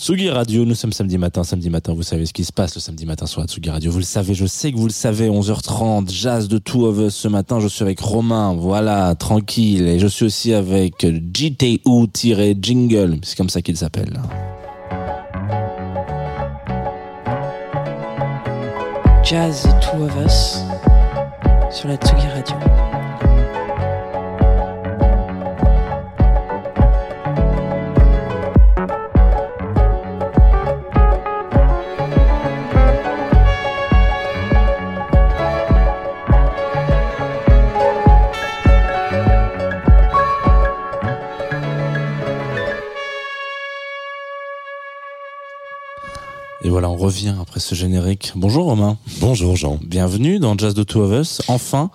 Tsugi Radio, nous sommes samedi matin, samedi matin, vous savez ce qui se passe le samedi matin sur la Tsugi Radio, vous le savez, je sais que vous le savez, 11h30, jazz de Two of Us ce matin, je suis avec Romain, voilà, tranquille, et je suis aussi avec JTU-Jingle, c'est comme ça qu'il s'appelle. Jazz The Two of Us sur la Tsugi Radio. Et voilà, on revient après ce générique. Bonjour Romain. Bonjour Jean. Bienvenue dans Jazz de Two of Us, enfin.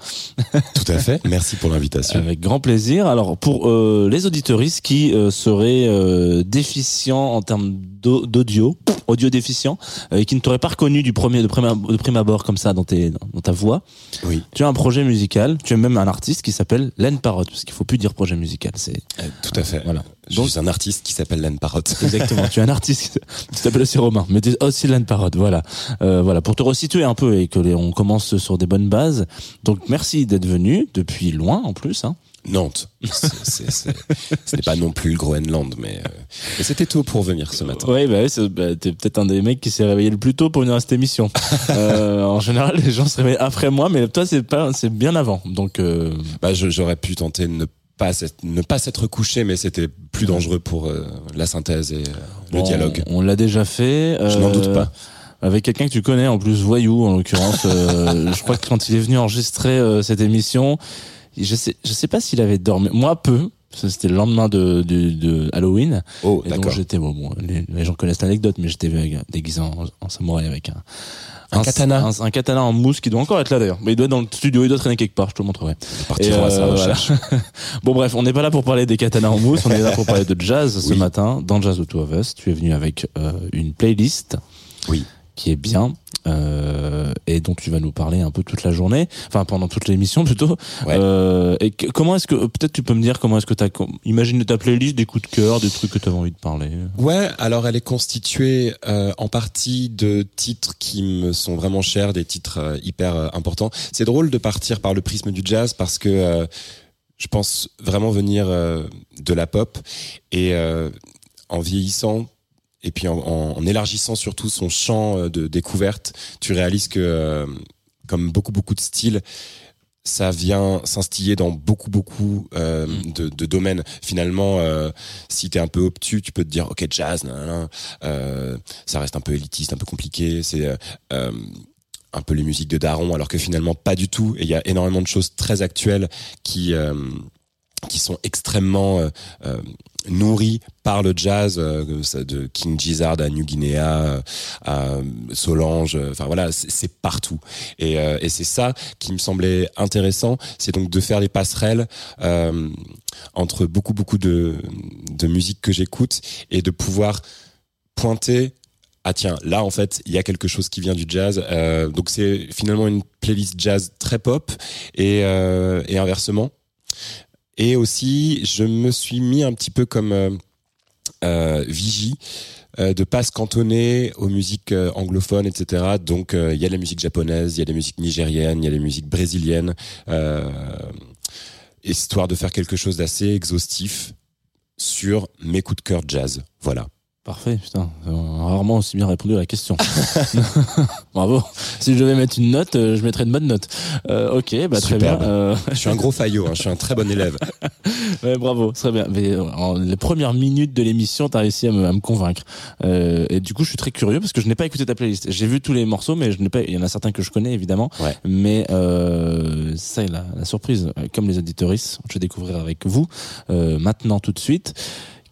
Tout à fait. Merci pour l'invitation. Avec grand plaisir. Alors pour euh, les auditeuristes qui euh, seraient euh, déficients en termes d'au- d'audio, audio déficient, et qui ne t'auraient pas reconnu du premier de prime, de prime abord comme ça dans, tes, dans ta voix, Oui, tu as un projet musical, tu as même un artiste qui s'appelle Len Parrot, parce qu'il faut plus dire projet musical, c'est tout à fait. voilà. Je Donc- suis un artiste qui s'appelle Len Parrot. Exactement. tu es un artiste qui s'appelle aussi Romain, mais tu es aussi Len Parrot. Voilà. Euh, voilà. Pour te resituer un peu et que les, on commence sur des bonnes bases. Donc, merci d'être venu depuis loin, en plus, hein. Nantes. C'est- c'est- c'est- ce n'est pas non plus le Groenland, mais, euh, mais c'était tôt pour venir ce matin. Oui, bah, oui, c'est- bah, t'es peut-être un des mecs qui s'est réveillé le plus tôt pour venir à cette émission. euh, en général, les gens se réveillent après moi, mais toi, c'est pas, c'est bien avant. Donc, euh, Bah, je- j'aurais pu tenter de ne pas ne pas s'être couché, mais c'était plus dangereux pour euh, la synthèse et euh, le dialogue. On, l'a déjà fait. Je n'en doute pas. Avec quelqu'un que tu connais, en plus voyou en l'occurrence. euh, je crois que quand il est venu enregistrer euh, cette émission, je sais, je sais pas s'il avait dormi. Moi, peu. C'était le lendemain de, de, de Halloween. Oh, Et donc j'étais bon, bon, les, les gens connaissent l'anecdote, mais j'étais déguisé en, en samouraï avec un Un katana. un, un katana en mousse qui doit encore être là d'ailleurs. Mais il doit être dans le studio, il doit traîner quelque part. Je te le montrerai. Et, à sa euh, recherche. Bon bref, on n'est pas là pour parler des katanas en mousse, on est là pour parler de jazz ce Oui. matin dans Jazz of Two of Us. Tu es venu avec euh, une playlist Oui. qui est bien euh, et dont tu vas nous parler un peu toute la journée, enfin pendant toute l'émission plutôt. Ouais. Euh, et que- comment est-ce que peut-être tu peux me dire comment est-ce que tu as imagine ta playlist, des coups de cœur, des trucs que tu avais envie de parler. Ouais, alors elle est constituée euh, en partie de titres qui me sont vraiment chers, des titres euh, hyper euh, importants. C'est drôle de partir par le prisme du jazz parce que euh, je pense vraiment venir euh, de la pop et euh, en vieillissant et puis en, en- en élargissant surtout son champ euh, de découverte, tu réalises que euh, comme beaucoup beaucoup de styles ça vient s'instiller dans beaucoup beaucoup euh, de, de domaines. Finalement, euh, si t'es un peu obtus, tu peux te dire ok jazz, euh, ça reste un peu élitiste, un peu compliqué. C'est un peu les musiques de Daron, alors que finalement pas du tout. Et il y a énormément de choses très actuelles qui qui sont extrêmement euh, euh, nourries par le jazz, euh, de King Gizzard à New Guinea, à Solange, enfin voilà, c'est partout. Et, et c'est ça qui me semblait intéressant, c'est donc de faire des passerelles entre beaucoup beaucoup de, de musique que j'écoute et de pouvoir pointer ah tiens là en fait il y a quelque chose qui vient du jazz donc c'est finalement une playlist jazz très pop et, et inversement et aussi je me suis mis un petit peu comme euh, euh, vigie euh, de pas se cantonner aux musiques euh, anglophones, etc. Donc il y a la musique japonaise, il y a la musique nigérienne, il y a la musique brésilienne, euh, histoire de faire quelque chose d'assez exhaustif sur mes coups de cœur jazz. Voilà. Parfait, putain, on a rarement aussi bien répondu à la question. Bravo. Si je devais mettre une note, euh, je mettrais une bonne note. Euh, ok, bah très Superbe. bien. Euh, Je suis un gros faillot, hein, je suis un très bon élève. ouais, bravo, très bien. Mais euh, en les premières minutes de l'émission, t'as réussi à me, à me convaincre. Euh, et du coup, je suis très curieux parce que je n'ai pas écouté ta playlist. J'ai vu tous les morceaux, mais je n'ai pas. Il y en a certains que je connais évidemment. Ouais. Mais euh, ça, la, la surprise, comme les auditoristes, je vais découvrir avec vous euh, maintenant tout de suite.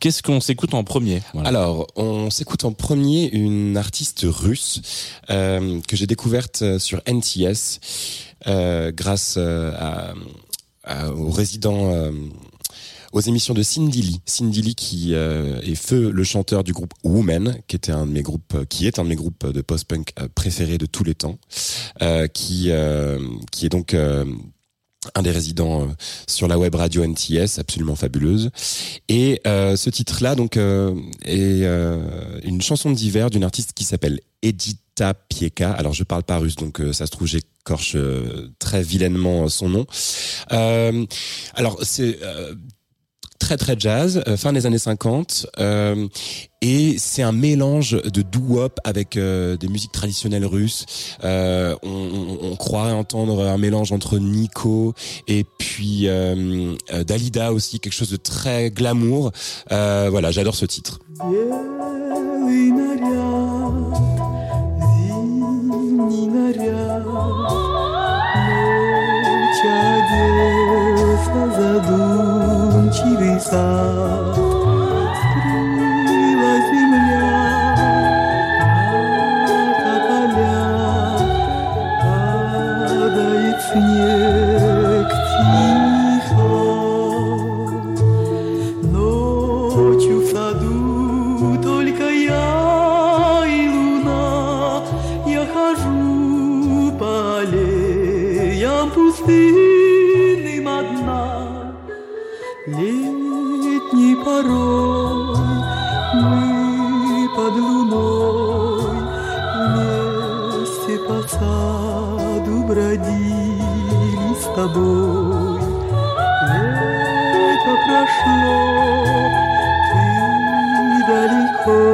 Qu'est-ce qu'on s'écoute en premier? Alors, on s'écoute en premier une artiste russe euh, que j'ai découverte euh, sur NTS euh, grâce aux résidents, aux émissions de Cindy Lee. Cindy Lee qui est feu le chanteur du groupe Woman, qui est un de mes groupes de post-punk préférés de tous les temps, qui est donc un des résidents euh, sur la web radio NTS, absolument fabuleuse. Et euh, ce titre-là, donc, euh, est euh, une chanson d'hiver d'une artiste qui s'appelle Edita Pieka. Alors, je parle pas russe, donc euh, ça se trouve j'écorche euh, très vilainement son nom. Alors, c'est très très jazz, euh, fin des années 50, euh, et c'est un mélange de doo-wop avec euh, des musiques traditionnelles russes. Euh, on, on, on croirait entendre un mélange entre Nico et puis euh, euh, Dalida aussi, quelque chose de très glamour. Euh, voilà, j'adore ce titre. Белый наряд, зимний наряд, кончили сад. Скрылась земля, а поля падает снег. Тобой. Лето прошло, ты далеко,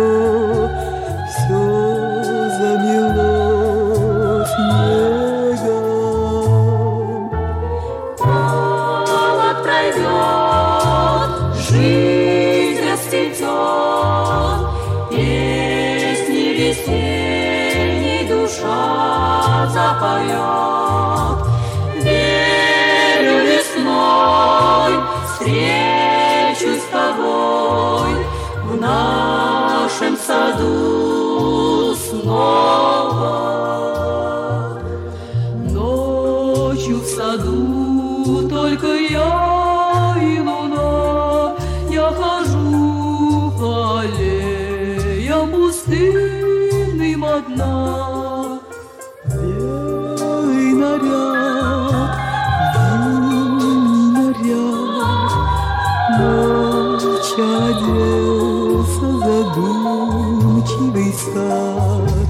Ночь оделся задумчивый сад.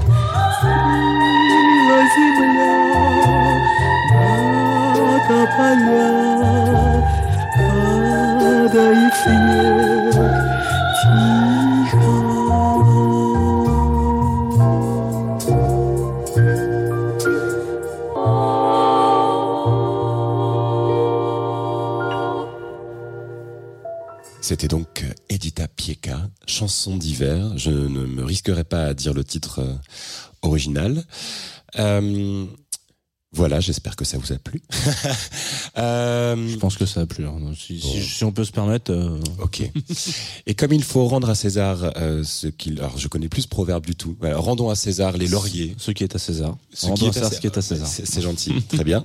Скрыла земля, на тополя, Падает снег тихо. C'était donc euh, Edita Pieka, chanson d'hiver. Je ne me risquerai pas à dire le titre euh, original. Euh, voilà, j'espère que ça vous a plu. Euh, Je pense que ça a plu. hein. Si, si- si on peut se permettre. euh, Ok. Et comme il faut rendre à César euh, ce qu'il... Alors, je connais plus ce proverbe du tout. Rendons à César les lauriers. Ce qui est à César. Ce Rendons qui à est à César Cé- ce qui est à César. C'est gentil, très bien.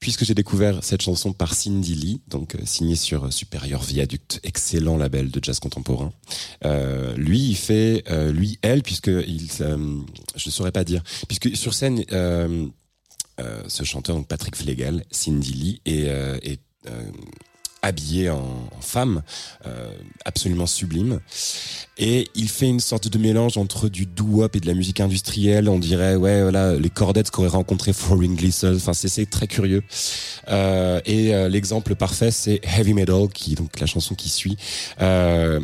Puisque j'ai découvert cette chanson par Cindy Lee, donc euh, signée sur euh, Supérieur Viaduct, excellent label de jazz contemporain. Euh, lui, il fait, lui, elle, puisque il, je ne saurais pas dire, puisque sur scène, ce chanteur, donc Patrick Flegel, Cindy Lee, est, habillé en, femme, euh, absolument sublime. Et il fait une sorte de mélange entre du doo-wop et de la musique industrielle. On dirait, ouais, voilà, les cordettes qu'aurait rencontré Flooring Gleason. Enfin, c'est- très curieux. Euh, et euh, l'exemple parfait, c'est Heavy Metal, qui donc la chanson qui suit, euh,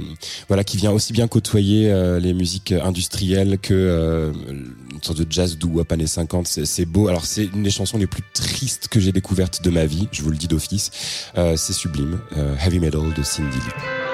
voilà, qui vient aussi bien côtoyer euh, les musiques industrielles que une sorte de jazz doo-wop années 50. C'est c'est beau. Alors, c'est une des chansons les plus tristes que j'ai découvertes de ma vie. Je vous le dis d'office. Euh, c'est sublime. Euh, Heavy Metal de Cindy Lee.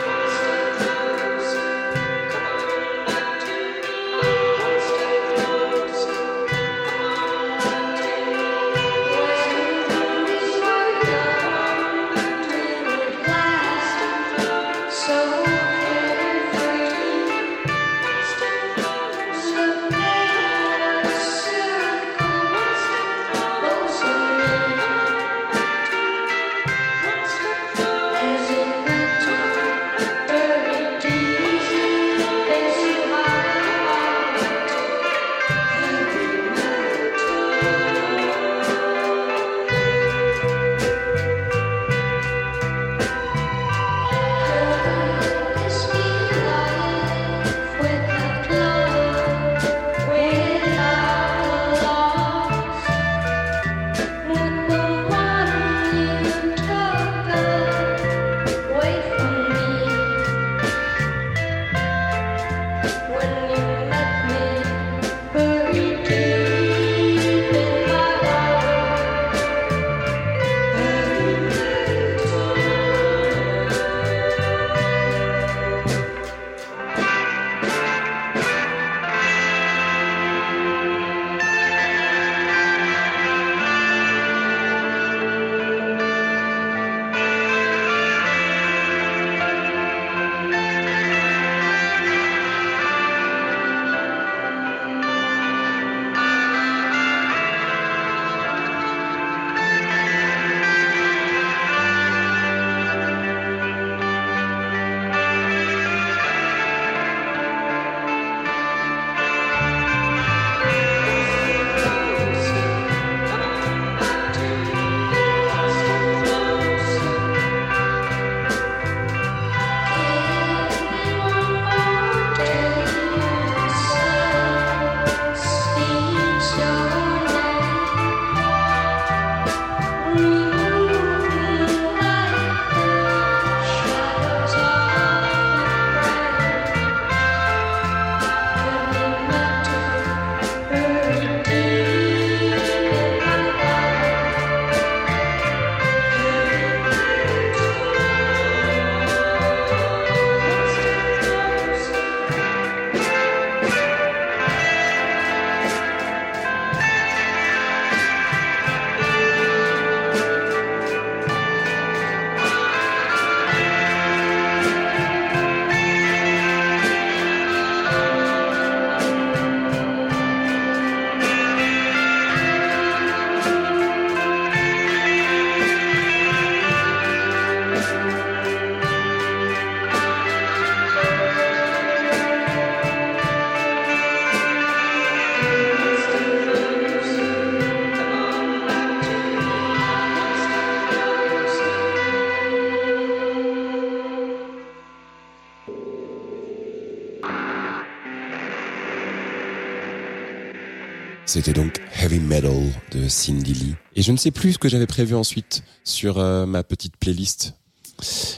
C'était donc Heavy Metal de Cindy Lee. Et je ne sais plus ce que j'avais prévu ensuite sur euh, ma petite playlist.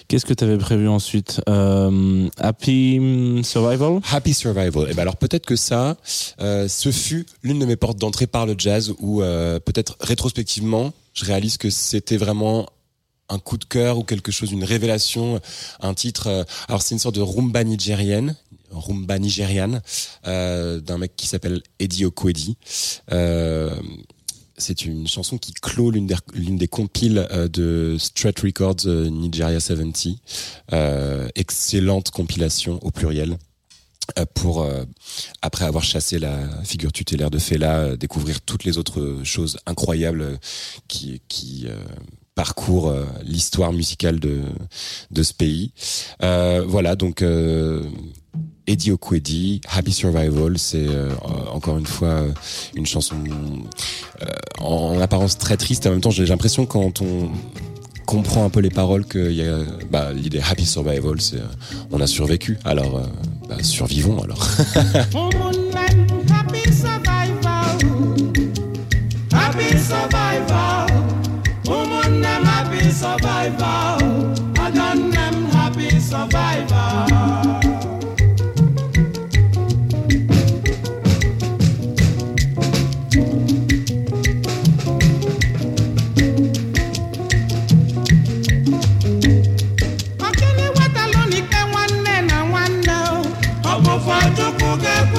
Qu'est-ce que tu avais prévu ensuite? Euh, Happy Survival? Happy Survival. Et ben alors peut-être que ça, euh, ce fut l'une de mes portes d'entrée par le jazz où peut-être rétrospectivement, je réalise que c'était vraiment un coup de cœur ou quelque chose, une révélation, un titre. alors c'est une sorte de rumba nigérienne, rumba nigériane, euh, d'un mec qui s'appelle Eddie Okwedi. Euh, c'est une chanson qui clôt l'une des, compiles euh, de Strut Records Nigeria 70. Euh, excellente compilation au pluriel. Pour après avoir chassé la figure tutélaire de Fela, découvrir toutes les autres choses incroyables qui, parcourent l'histoire musicale de de ce pays. Voilà donc Eddie Okwedi, Happy Survival, c'est euh, encore une fois euh, une chanson euh, en, en apparence très triste. En même temps, j'ai l'impression quand on comprend un peu les paroles qu'il y a bah, l'idée Happy Survival, c'est euh, on a survécu. Alors euh, bah, survivons alors.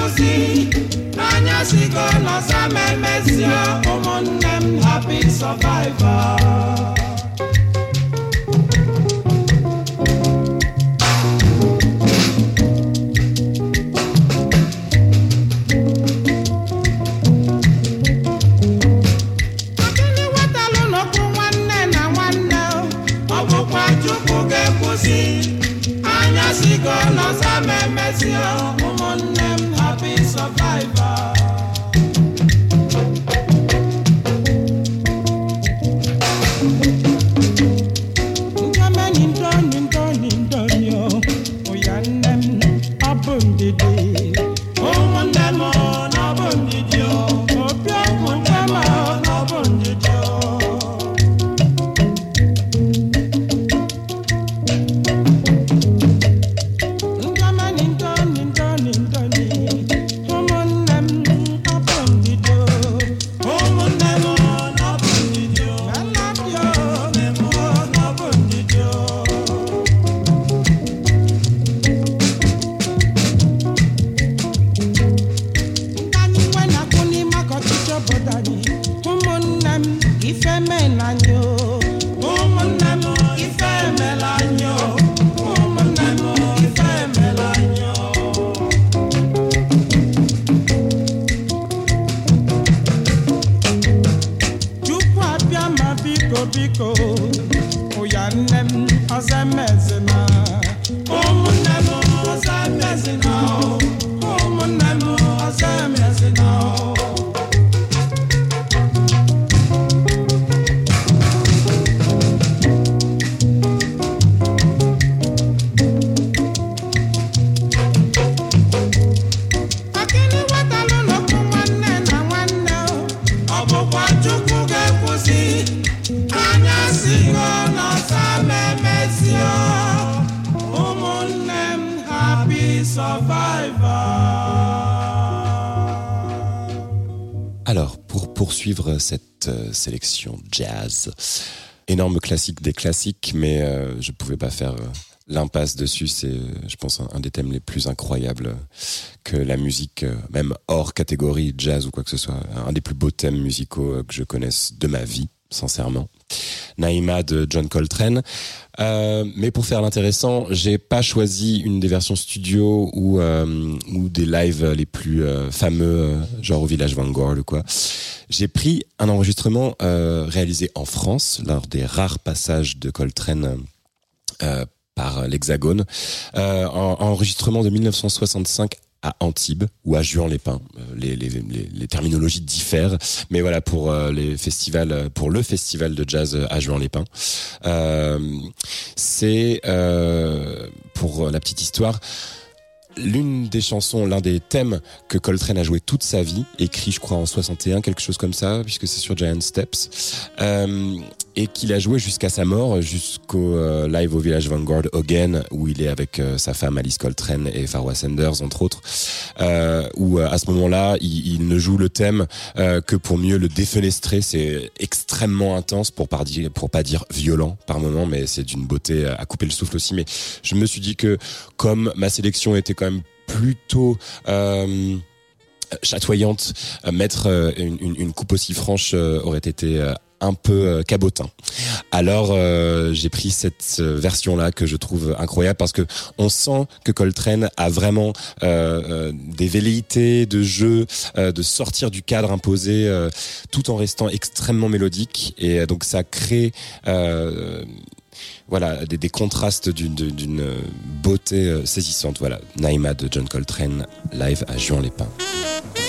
nkuzi n'anya sigo na sama emezie ụmụnne m happy survivor. Anya sigo na sama emezie survivor. Classique des classiques, mais euh, je pouvais pas faire euh, l'impasse dessus. C'est, euh, je pense, un, des thèmes les plus incroyables que la musique, euh, même hors catégorie jazz ou quoi que ce soit, un des plus beaux thèmes musicaux euh, que je connaisse de ma vie, sincèrement. Naïma de John Coltrane. Euh, mais pour faire l'intéressant, j'ai pas choisi une des versions studio ou euh, des lives les plus euh, fameux, genre au Village Vanguard ou quoi. J'ai pris un enregistrement réalisé en France lors des rares passages de Coltrane par l'Hexagone, euh, en, enregistrement de 1965 à Antibes ou à Juan-les-Pins. Euh, Les, terminologies diffèrent, mais voilà pour euh, pour le festival de jazz à Juan-les-Pins. Euh, c'est pour la petite histoire. l'une des chansons, l'un des thèmes que Coltrane a joué toute sa vie, écrit je crois en 61, quelque chose comme ça, puisque c'est sur Giant Steps, et qu'il a joué jusqu'à sa mort, jusqu'au euh, live au Village Vanguard Again, où il est avec euh, sa femme Alice Coltrane et Farwa Sanders entre autres, euh, où à ce moment-là, il, ne joue le thème que pour mieux le défenestrer. C'est extrêmement intense pour pour pas dire violent par moment, mais c'est d'une beauté à couper le souffle aussi. Mais je me suis dit que comme ma sélection était quand même plutôt chatoyante, mettre une, coupe aussi franche aurait été un peu euh, cabotin. Alors euh, j'ai pris cette euh, version-là que je trouve incroyable parce que on sent que Coltrane a vraiment des velléités de jeu, de sortir du cadre imposé, tout en restant extrêmement mélodique et donc ça crée voilà des, contrastes d'une beauté saisissante. Voilà, Naïma de John Coltrane live à Juan-les-Pins. Voilà,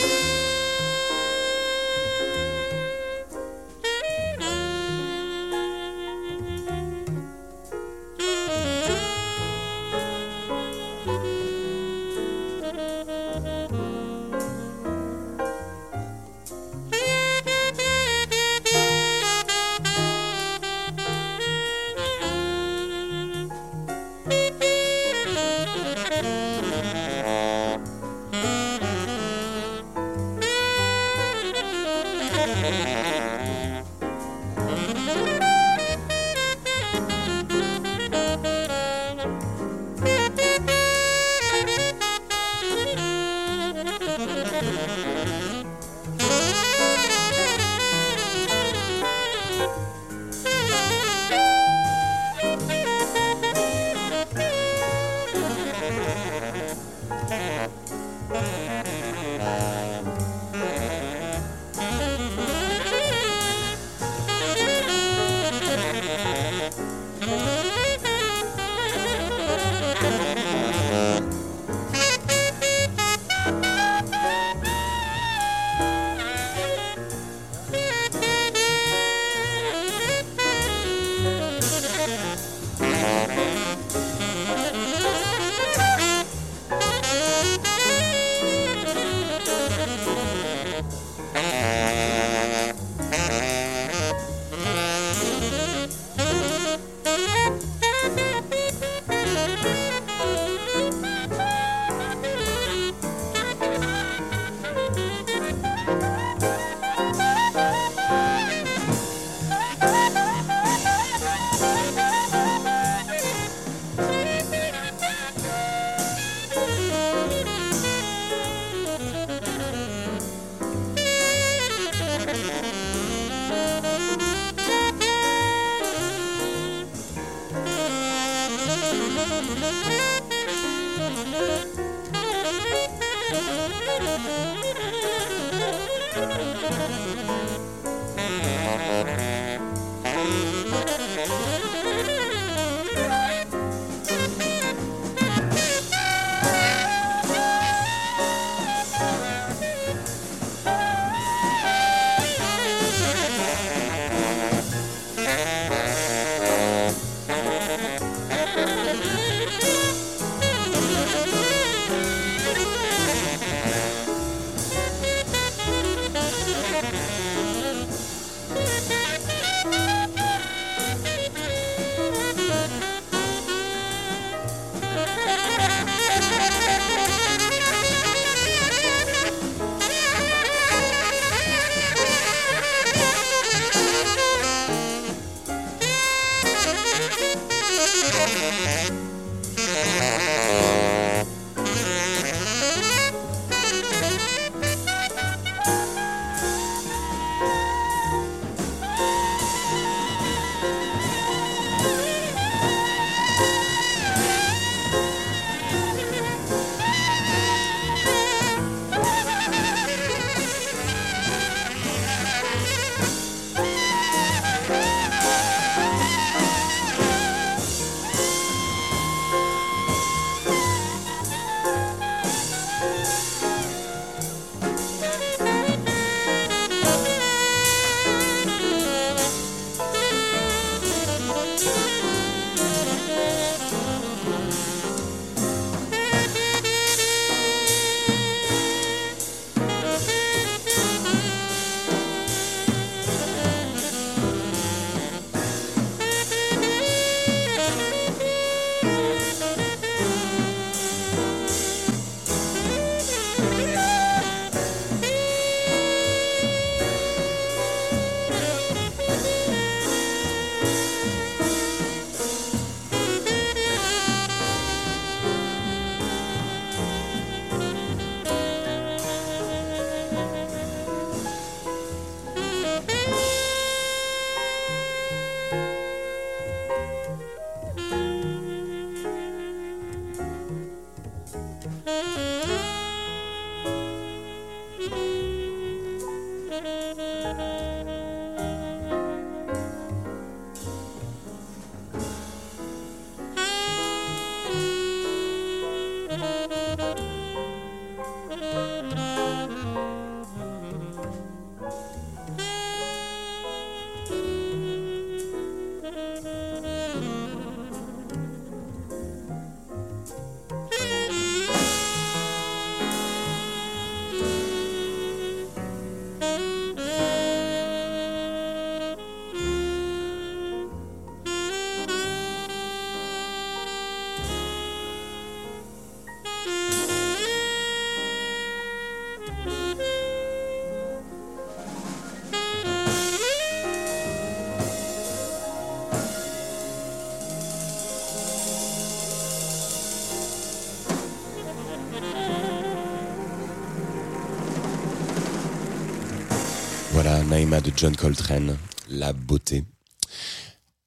De John Coltrane, La beauté.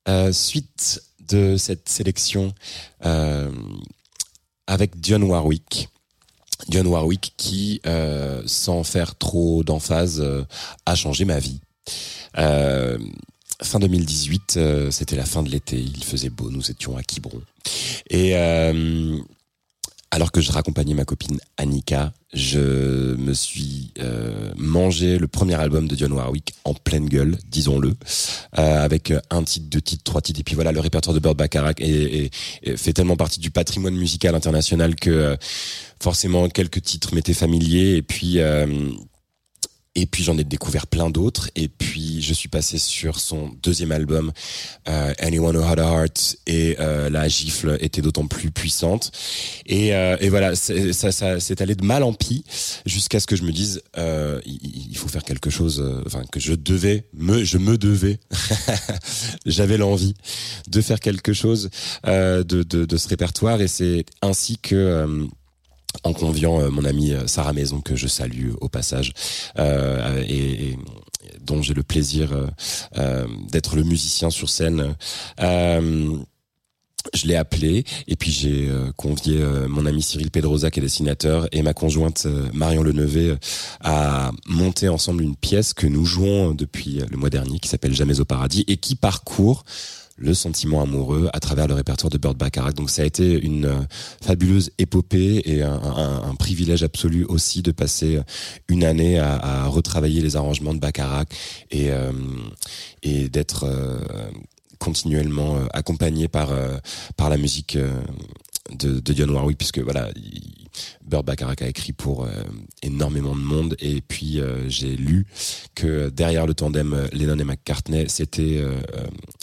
Euh, suite de cette sélection euh, avec Dionne Warwick. Dionne Warwick qui, euh, sans faire trop d'emphase, a changé ma vie. Fin 2018, euh, c'était la fin de l'été, il faisait beau, nous étions à Quiberon. Et alors que je raccompagnais ma copine Annika, je me suis euh, mangé le premier album de Dionne Warwick en pleine gueule, disons-le, euh, avec un titre, deux titres, trois titres, et puis voilà, le répertoire de Bird Bacharach est- est- est- fait tellement partie du patrimoine musical international que euh, forcément quelques titres m'étaient familiers, et puis et puis j'en ai découvert plein d'autres. Et puis je suis passé sur son deuxième album, euh, Anyone Who Had a Heart, et euh, la gifle était d'autant plus puissante. Et, euh, voilà, ça, s'est allé de mal en pis jusqu'à ce que je me dise, il, faut faire quelque chose. Enfin, que je devais, je me devais. J'avais l'envie de faire quelque chose de, ce répertoire, et c'est ainsi que en conviant euh, mon amie euh, Sarah Maison que je salue au passage euh, et, et dont j'ai le plaisir euh, d'être le musicien sur scène. Euh, je l'ai appelé et puis j'ai convié mon ami Cyril Pedrosa qui est dessinateur et ma conjointe Marion Lenevé à monter ensemble une pièce que nous jouons depuis le mois dernier qui s'appelle Jamais au paradis et qui parcourt le sentiment amoureux à travers le répertoire de Bird Bacharach. Donc ça a été une euh, fabuleuse épopée et un, privilège absolu aussi de passer une année à, retravailler les arrangements de Bacharach et, euh, d'être euh, continuellement euh, accompagné par euh, par la musique euh, de, de Dionne Warwick puisque voilà il- Bird Bacharach a écrit pour euh, énormément de monde et puis euh, j'ai lu que derrière le tandem euh, Lennon et McCartney c'était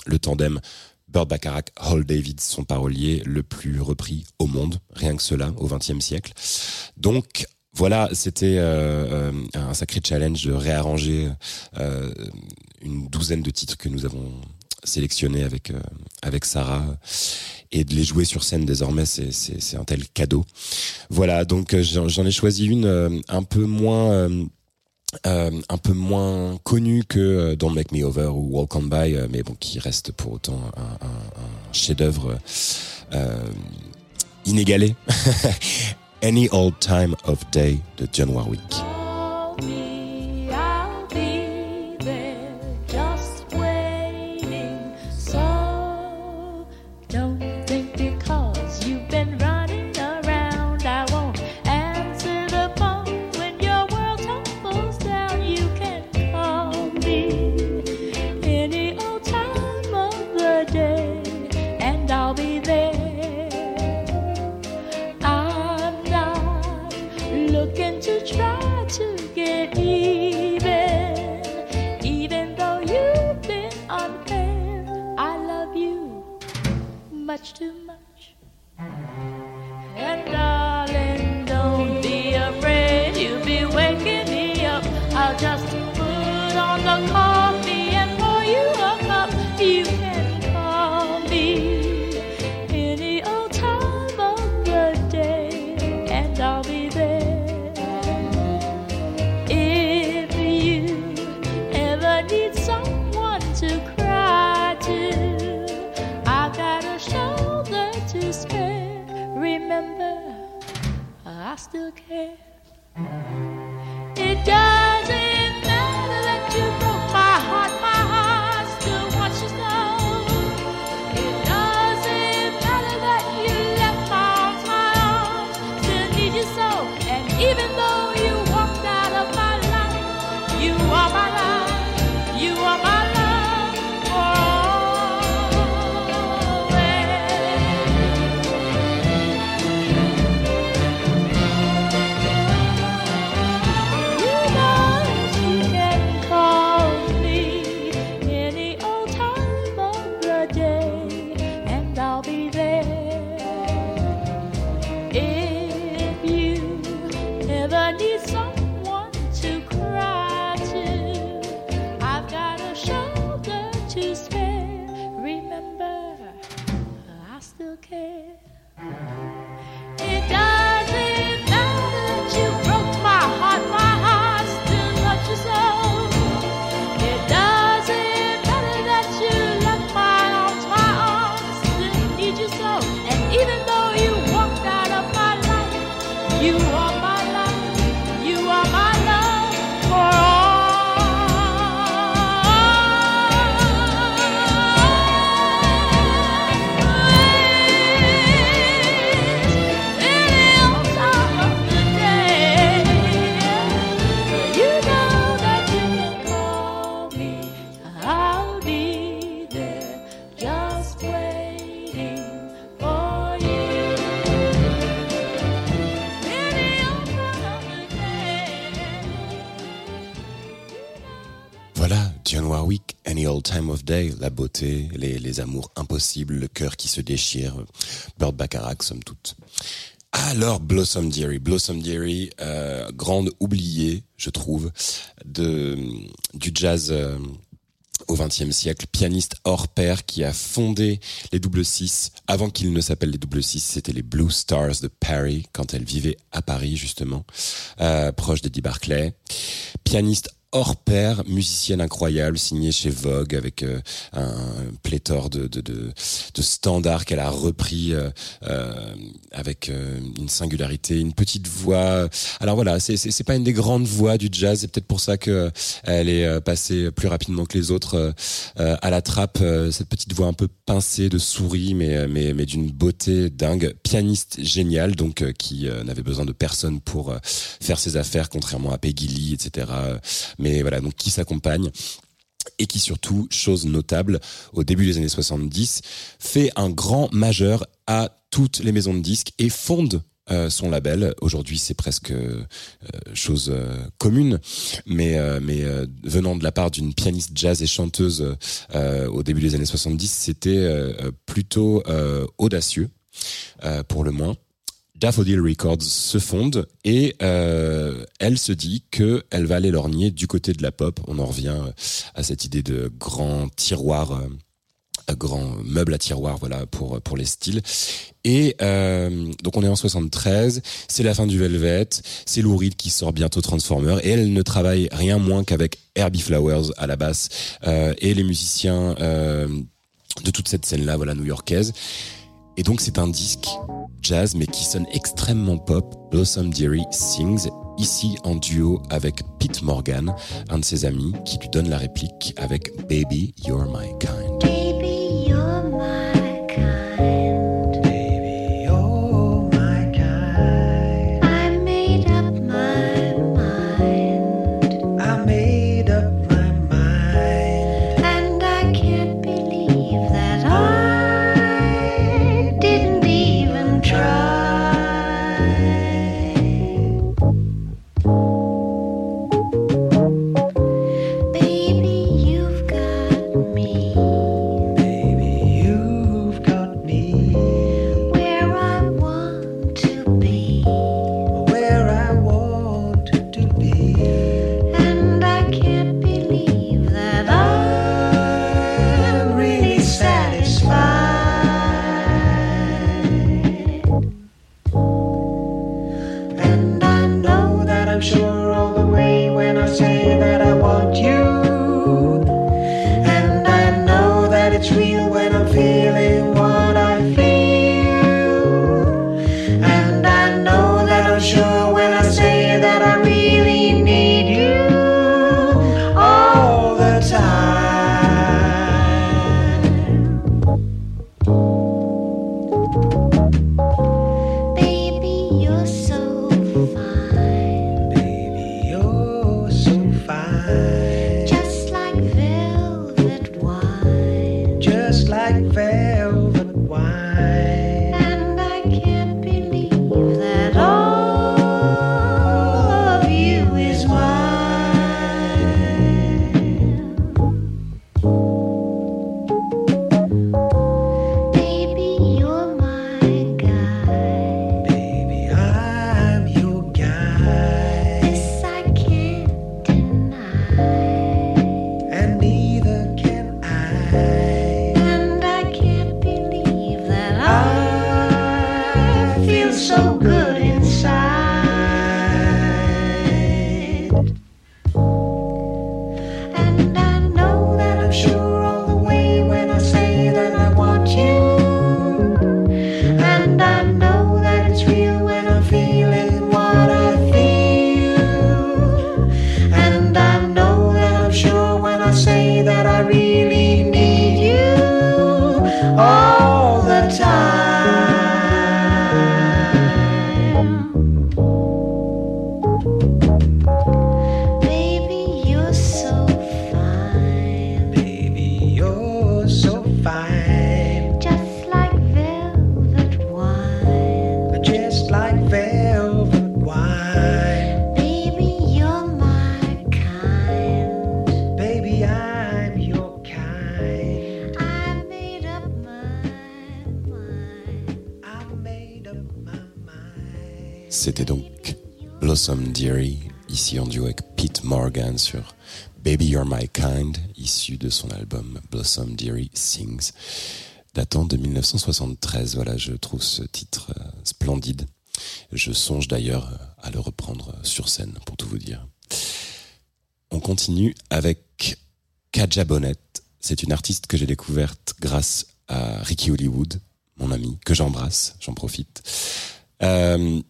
le tandem Bird Bacharach, Hall David, son parolier le plus repris au monde, rien que cela, au XXe siècle. Donc voilà, c'était un sacré challenge de réarranger une douzaine de titres que nous avons sélectionnés avec euh, avec Sarah et de les jouer sur scène désormais, c'est c'est un tel cadeau. Voilà, donc euh, j'en ai choisi une euh, un peu moins euh, euh, un peu moins connue que euh, Don't Make Me Over ou Walk On By, euh, mais bon, qui reste pour autant un, chef-d'œuvre euh, inégalé. Any Old Time of Day de John Warwick. La beauté, les, amours impossibles, le cœur qui se déchire, Bird Bacharach, somme toute. Alors, Blossom Dearie. Blossom Dearie, euh, grande oubliée, je trouve, de, du jazz euh, au XXe siècle, pianiste hors pair qui a fondé les double six avant qu'ils ne s'appellent les double six, c'était les Blue Stars de Paris quand elle vivait à Paris justement, euh, proche d'Eddie Barclay. Pianiste hors pair, musicienne incroyable, signée chez Vogue avec euh, un pléthore de, standards qu'elle a repris euh, euh, avec une singularité, une petite voix. Alors voilà, c'est pas une des grandes voix du jazz, c'est peut-être pour ça que elle est passée plus rapidement que les autres à la trappe. cette petite voix un peu pincée de souris, mais mais mais d'une beauté dingue. Pianiste génial, donc qui n'avait besoin de personne pour faire ses affaires, contrairement à Peggy Lee, etc. voilà, donc qui s'accompagne et qui surtout, chose notable, au début des années 70, fait un grand majeur à toutes les maisons de disques et fonde euh, son label. Aujourd'hui, c'est presque euh, chose euh, commune, mais venant de la part d'une pianiste jazz et chanteuse au début des années 70, c'était plutôt audacieux, pour le moins. Daffodil Records se fonde et euh, elle se dit que elle va aller lorgner du côté de la pop. On en revient euh, à cette idée de grand tiroir, euh, grand meuble à tiroir, voilà pour pour les styles. Et euh, donc on est en 73, c'est la fin du Velvet, c'est Lou Reed qui sort bientôt Transformer et elle ne travaille rien moins qu'avec Herbie Flowers à la basse euh, et les musiciens euh, de toute cette scène-là, voilà new-yorkaise. Et donc c'est un disque jazz mais qui sonne extrêmement pop. Blossom Dearie sings ici en duo avec Pete Morgan, un de ses amis, qui lui donne la réplique avec Baby You're My Kind. De son album Blossom Dearie Sings, datant de 1973. Voilà, je trouve ce titre euh, splendide. Je songe d'ailleurs à le reprendre sur scène, pour tout vous dire. On continue avec Kaja Bonnet. C'est une artiste que j'ai découverte grâce à Ricky Hollywood, mon ami, que j'embrasse, j'en profite. Euh,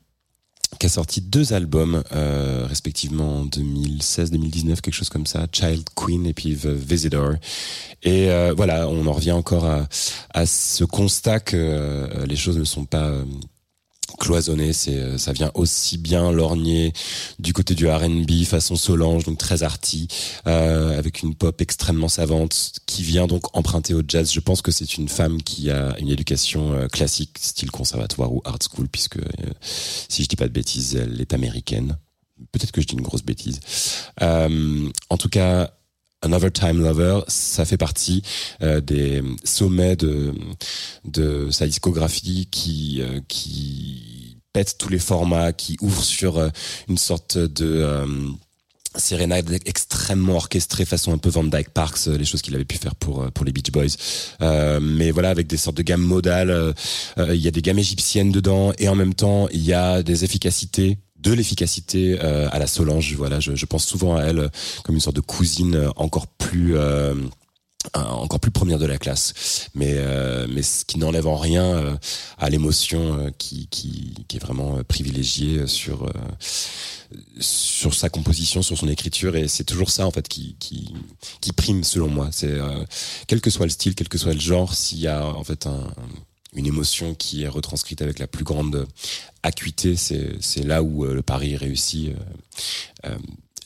qui a sorti deux albums, euh, respectivement en 2016-2019, quelque chose comme ça, Child Queen et puis The Visitor. Et euh, voilà, on en revient encore à, à ce constat que euh, les choses ne sont pas cloisonnées. C'est, euh, ça vient aussi bien lorgner du côté du R&B façon Solange, donc très arty, euh, avec une pop extrêmement savante qui vient donc emprunter au jazz. Je pense que c'est une femme qui a une éducation euh, classique, style conservatoire ou art school, puisque euh, si je dis pas de bêtises, elle est américaine. Peut-être que je dis une grosse bêtise. Euh, en tout cas, Another Time Lover, ça fait partie euh, des sommets de de sa discographie qui euh, qui tous les formats, qui ouvre sur euh, une sorte de euh, sérénade extrêmement orchestrée façon un peu Van Dyke Parks, euh, les choses qu'il avait pu faire pour pour les Beach Boys. Mais voilà, avec des sortes de gammes modales, il y a des gammes égyptiennes dedans et en même temps il y a des efficacités de l'efficacité à la Solange. Voilà, je, pense souvent à elle comme une sorte de cousine encore plus encore plus première de la classe, mais euh, mais ce qui n'enlève en rien euh, à l'émotion euh, qui, qui qui est vraiment euh, privilégiée sur euh, sur sa composition, sur son écriture, et c'est toujours ça en fait qui qui qui prime selon moi. C'est euh, quel que soit le style, quel que soit le genre, s'il y a en fait un, une émotion qui est retranscrite avec la plus grande acuité, c'est c'est là où euh, le pari réussit. euh, euh,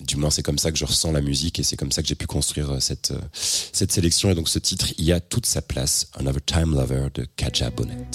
du moins, c'est comme ça que je ressens la musique et c'est comme ça que j'ai pu construire euh, cette, euh, cette sélection. Et donc, ce titre, il y a toute sa place. Another Time Lover de Kaja Bonnet.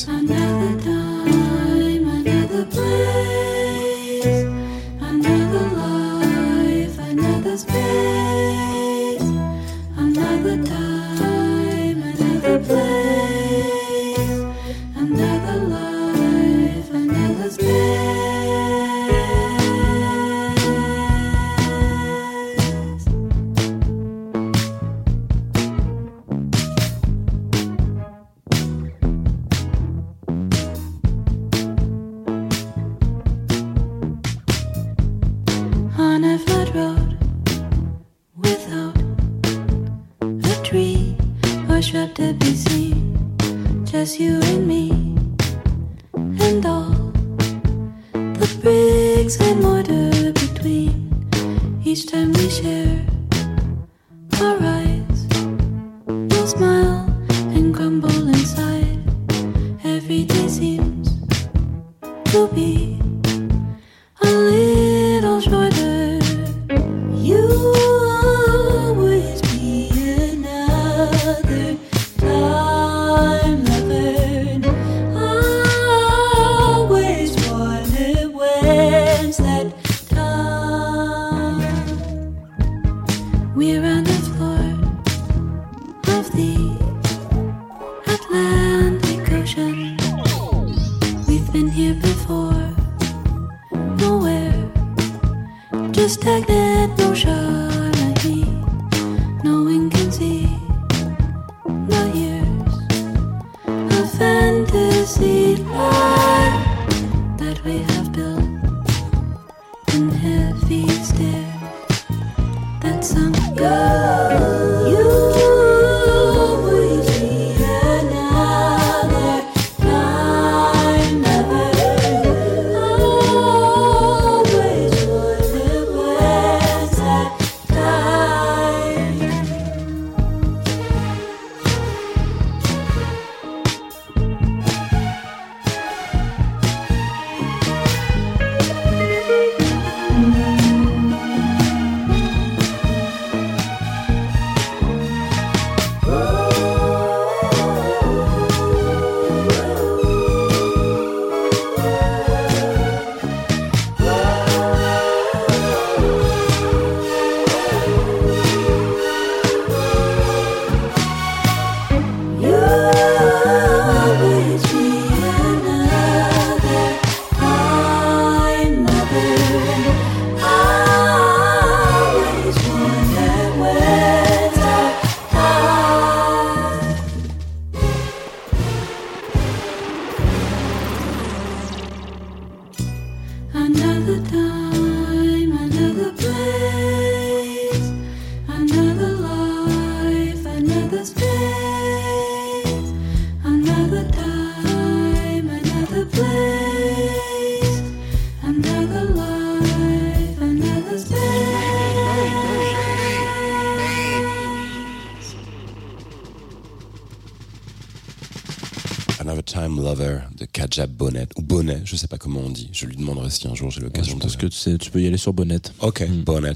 Pas comment on dit. Je lui demanderai si un jour j'ai Je l'occasion de. pense que tu, sais, tu peux y aller sur Bonnette. Ok, Mm. Bonnet.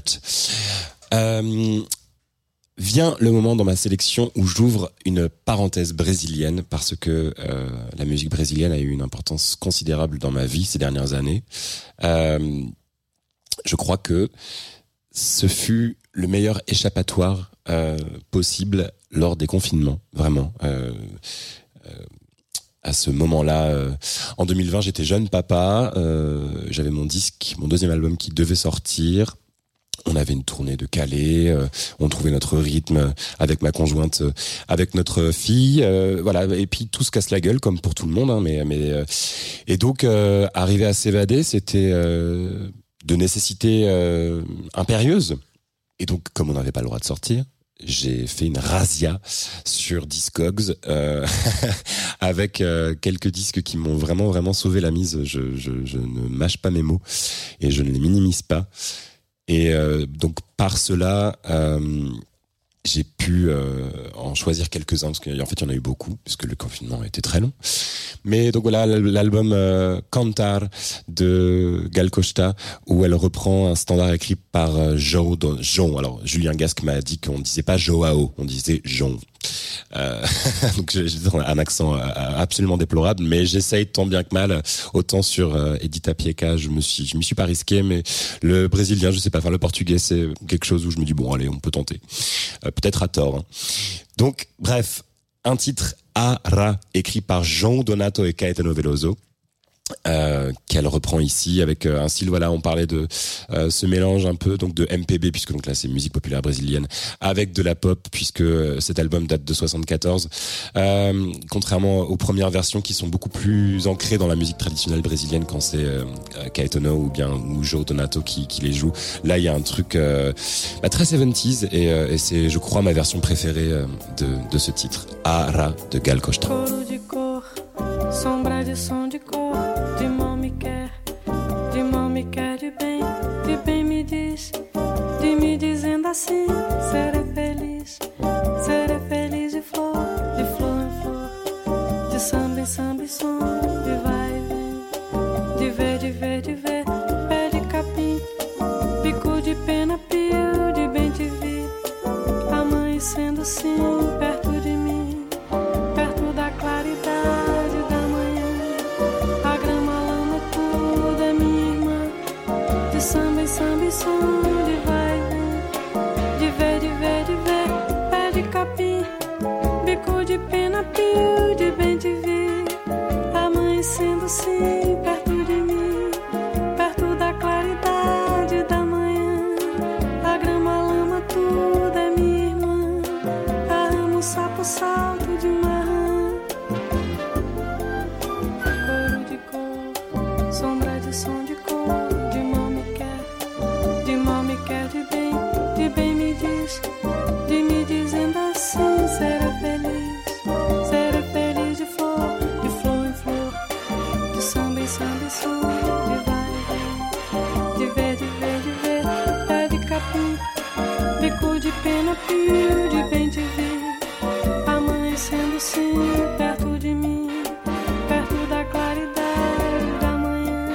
Euh, vient le moment dans ma sélection où j'ouvre une parenthèse brésilienne parce que euh, la musique brésilienne a eu une importance considérable dans ma vie ces dernières années. Euh, je crois que ce fut le meilleur échappatoire euh, possible lors des confinements, vraiment. À ce moment-là, euh, en 2020, j'étais jeune papa, euh, j'avais mon disque, mon deuxième album qui devait sortir. On avait une tournée de Calais, euh, on trouvait notre rythme avec ma conjointe, euh, avec notre fille, euh, voilà. Et puis tout se casse la gueule comme pour tout le monde, hein, mais mais et donc arriver à s'évader, c'était de nécessité impérieuse. Et donc comme on n'avait pas le droit de sortir, j'ai fait une razzia sur Discogs euh, avec euh, quelques disques qui m'ont vraiment vraiment sauvé la mise. Je, je, je ne mâche pas mes mots et je ne les minimise pas. Et euh, donc par cela, euh, j'ai pu euh, en choisir quelques-uns parce qu'en fait il y en a eu beaucoup puisque le confinement était très long. Mais donc voilà l'album euh, Cantar de Gal Costa où elle reprend un standard écrit par euh. Don- João. Alors Julien Gasque m'a dit qu'on disait pas Joao, on disait João. Euh, donc j'ai un accent euh, absolument déplorable, mais j'essaye tant bien que mal. Autant sur euh, Edita Pieca, je me suis, je m'y suis pas risqué, mais le brésilien, je sais pas, enfin le portugais, c'est quelque chose où je me dis bon allez, on peut tenter. Euh, Peut-être à tort. hein. Donc bref, un titre Ara écrit par Jean Donato et Caetano Veloso. Euh, qu'elle reprend ici avec euh, un style voilà on parlait de euh, ce mélange un peu donc de MPB puisque donc là c'est musique populaire brésilienne avec de la pop puisque euh, cet album date de 74 euh, contrairement aux premières versions qui sont beaucoup plus ancrées dans la musique traditionnelle brésilienne quand c'est Caetano ou bien ou Joe Donato qui, qui les joue là il y a un truc bah, très 70s et, et c'est je crois ma version préférée de, de ce titre Ara de Gal Costa assim, serei feliz, serei feliz de flor, de flor em flor, de samba em samba e som, de vai e vem, de ver, de ver, de ver, pé de capim, bico de pena, pio, de bem te vi, amanhecendo sim, perto de mim. Perto da claridade da manhã. A grama, lama, tudo é minha irmã. De samba em samba e som, you. Vem. De ver, de ver, de ver, pé de capim. Bico de pena, pio, de bem te vi. Amanhecendo sim, perto de mim. Perto da claridade da manhã.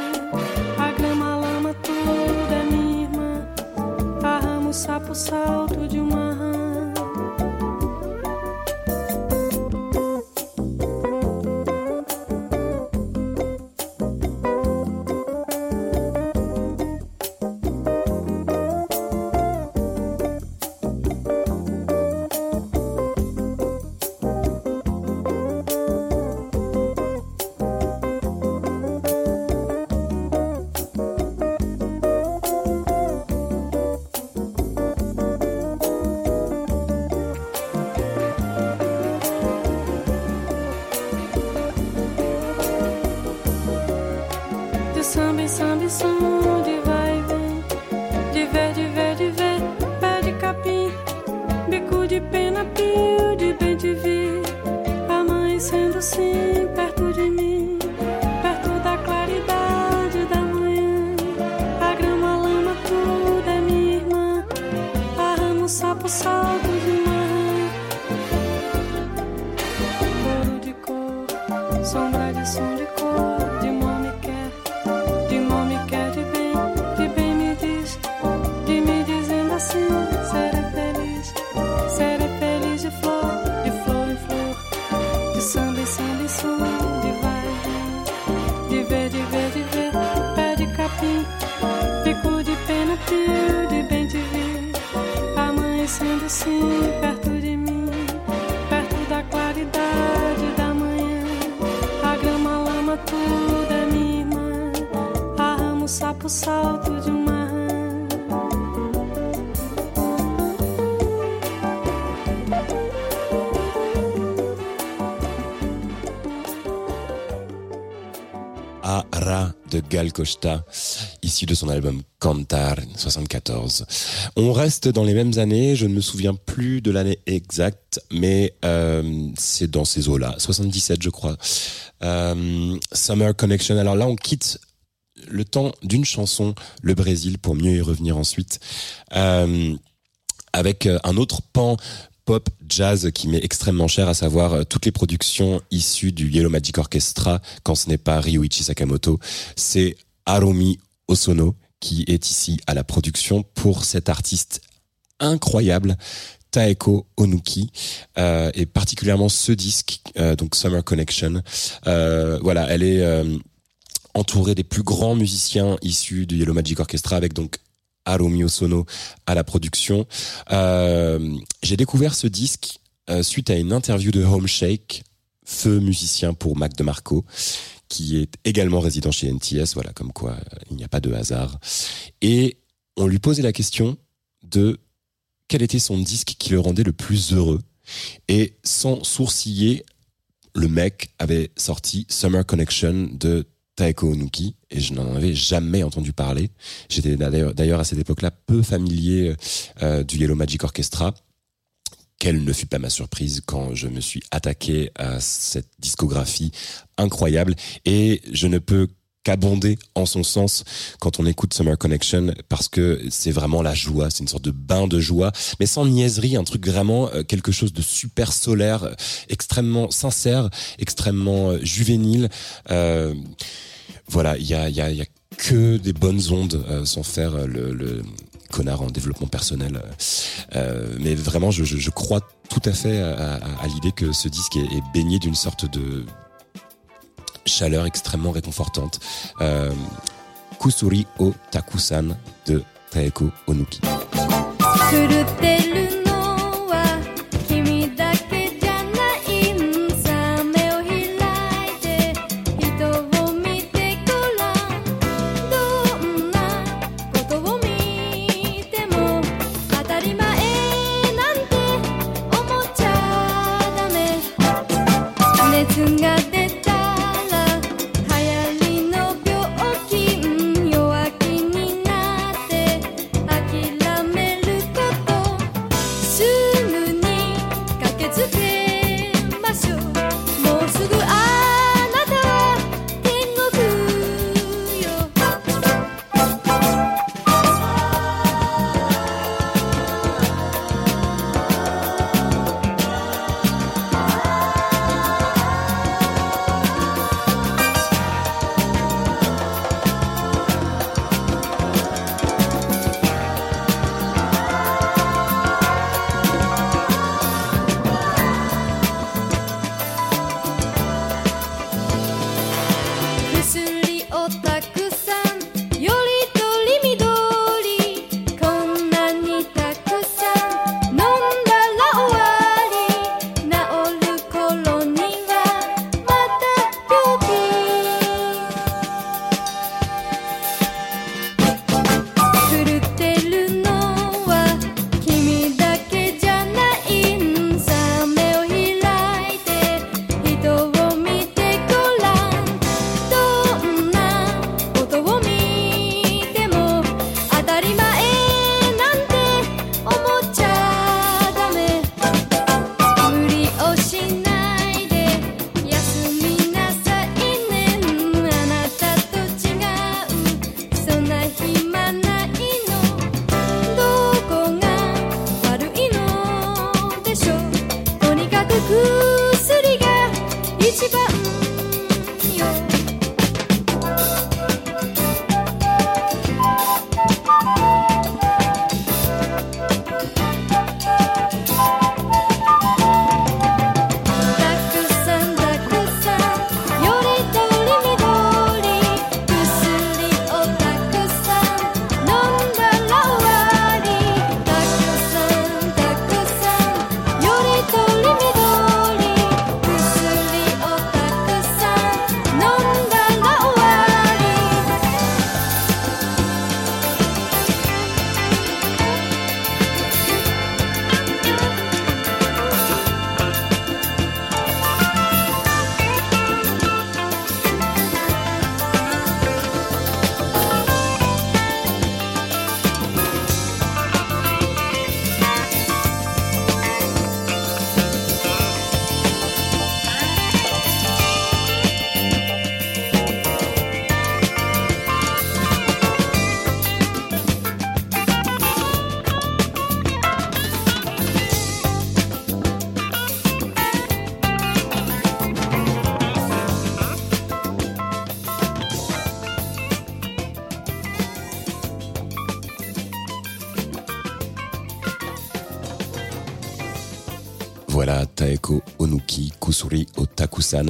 A grama, a lama, tudo é minha irmã. A sapo, o Issu de son album Cantar 74. On reste dans les mêmes années, je ne me souviens plus de l'année exacte, mais euh, c'est dans ces eaux-là, 77 je crois. Euh, Summer Connection. Alors là, on quitte le temps d'une chanson, le Brésil, pour mieux y revenir ensuite, euh, avec un autre pan pop jazz qui m'est extrêmement cher, à savoir euh, toutes les productions issues du Yellow Magic Orchestra, quand ce n'est pas Ryuichi Sakamoto, c'est Harumi Osono qui est ici à la production pour cet artiste incroyable. Taeko Onuki euh, et particulièrement ce disque euh, donc Summer Connection Euh, voilà elle est euh, entourée des plus grands musiciens issus du Yellow Magic Orchestra avec donc Harumi Osono à la production. Euh, J'ai découvert ce disque euh, suite à une interview de Home Shake, feu musicien pour Mac DeMarco, qui est également résident chez NTS. Voilà, comme quoi euh, il n'y a pas de hasard. Et on lui posait la question de quel était son disque qui le rendait le plus heureux. Et sans sourciller, le mec avait sorti Summer Connection de Taeko Onuki et je n'en avais jamais entendu parler. J'étais d'ailleurs à cette époque-là peu familier euh, du Yellow Magic Orchestra. Quelle ne fut pas ma surprise quand je me suis attaqué à cette discographie incroyable et je ne peux qu'abonder en son sens quand on écoute Summer Connection parce que c'est vraiment la joie, c'est une sorte de bain de joie, mais sans niaiserie, un truc vraiment euh, quelque chose de super solaire, euh, extrêmement sincère, extrêmement euh, juvénile. Euh, voilà, il y a, y, a, y a que des bonnes ondes euh, sans faire le, le connard en développement personnel. Euh, mais vraiment, je, je, je crois tout à fait à, à- à l'idée que ce disque est, est baigné d'une sorte de chaleur extrêmement réconfortante. Euh, Kusuri o Takusan de Taeko Onuki.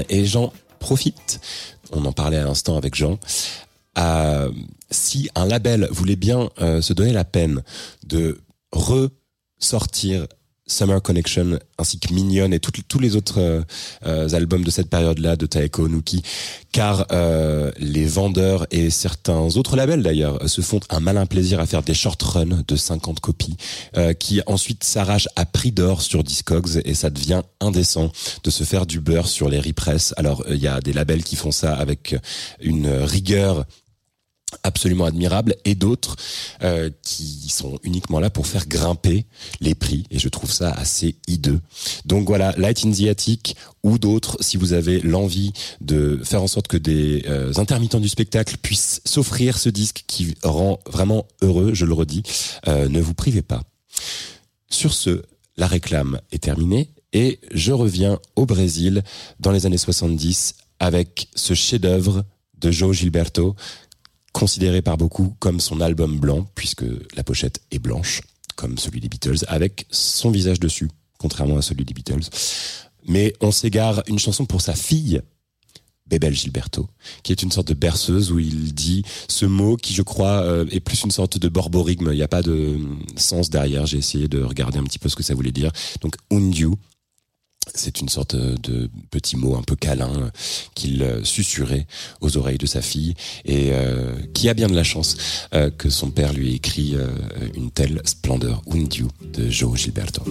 Et j'en profite, on en parlait à l'instant avec Jean, si un label voulait bien euh, se donner la peine de ressortir Summer Connection ainsi que Minion et tous les autres euh, euh, albums de cette période-là de Taeko Onuki, car euh, les vendeurs et certains autres labels d'ailleurs se font un malin plaisir à faire des short runs de 50 copies euh, qui ensuite s'arrachent à prix d'or sur Discogs et ça devient indécent de se faire du beurre sur les repress. Alors il y a des labels qui font ça avec une rigueur absolument admirable et d'autres euh, qui sont uniquement là pour faire grimper les prix et je trouve ça assez hideux. Donc voilà, Light in the Attic ou d'autres, si vous avez l'envie de faire en sorte que des euh, intermittents du spectacle puissent s'offrir ce disque qui rend vraiment heureux, je le redis, euh, ne vous privez pas. Sur ce, la réclame est terminée et je reviens au Brésil dans les années 70 avec ce chef-d'œuvre de Joe Gilberto considéré par beaucoup comme son album blanc, puisque la pochette est blanche, comme celui des Beatles, avec son visage dessus, contrairement à celui des Beatles. Mais on s'égare une chanson pour sa fille, Bebel Gilberto, qui est une sorte de berceuse où il dit ce mot qui, je crois, euh, est plus une sorte de borborigme. Il n'y a pas de sens derrière. J'ai essayé de regarder un petit peu ce que ça voulait dire. Donc, undiu, c'est une sorte de petit mot un peu câlin qu'il euh, susurrait aux oreilles de sa fille et euh, qui a bien de la chance euh, que son père lui écrit une telle splendeur, Undiu de Joe Gilberto.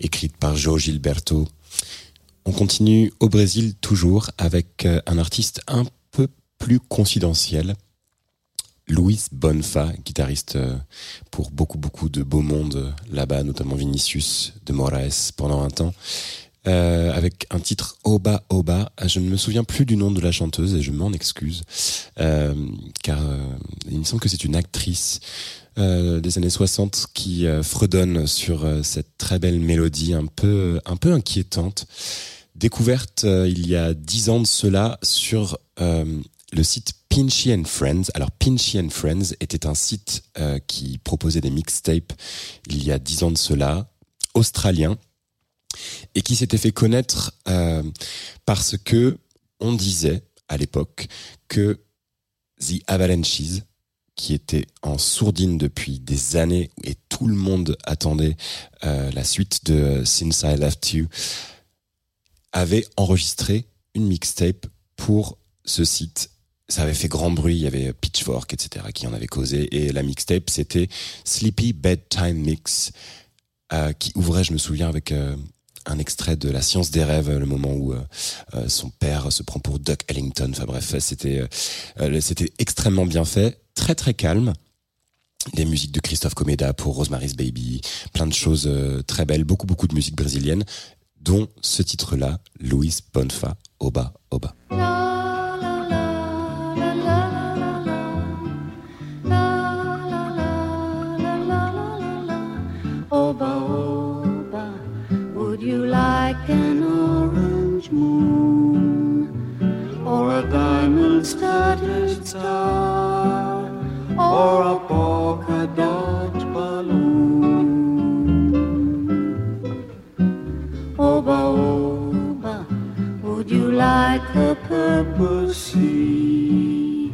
Écrite par João Gilberto. On continue au Brésil toujours avec euh, un artiste un peu plus confidentiel, Luis Bonfa, guitariste euh, pour beaucoup beaucoup de beau monde euh, là-bas, notamment Vinicius de Moraes pendant un temps, euh, avec un titre Oba Oba. Je ne me souviens plus du nom de la chanteuse et je m'en excuse, car il me semble que c'est une actrice euh, des années 60 qui euh, fredonne sur euh, cette très belle mélodie un peu un peu inquiétante, découverte euh, il y a dix ans de cela sur le site Pinchy and Friends. Alors Pinchy and Friends était un site qui proposait des mixtapes il y a dix ans de cela, australien, et qui s'était fait connaître parce que on disait à l'époque que The Avalanches, qui était en sourdine depuis des années et tout le monde attendait euh, la suite de euh, Since I Left You, avait enregistré une mixtape pour ce site. Ça avait fait grand bruit, il y avait Pitchfork, etc., qui en avait causé. Et la mixtape, c'était Sleepy Bedtime Mix, euh, qui ouvrait, je me souviens, avec un extrait de La Science des rêves, le moment où son père se prend pour Duck Ellington. Enfin bref, c'était c'était extrêmement bien fait, très très calme. Des musiques de Christophe Comeda pour Rosemary's Baby, plein de choses euh, très belles, beaucoup beaucoup de musique brésilienne, dont ce titre-là, Luis Bonfa, Oba Oba. Moon? Or a diamond or a polka dot balloon? Oba, oba, would you like a purple sea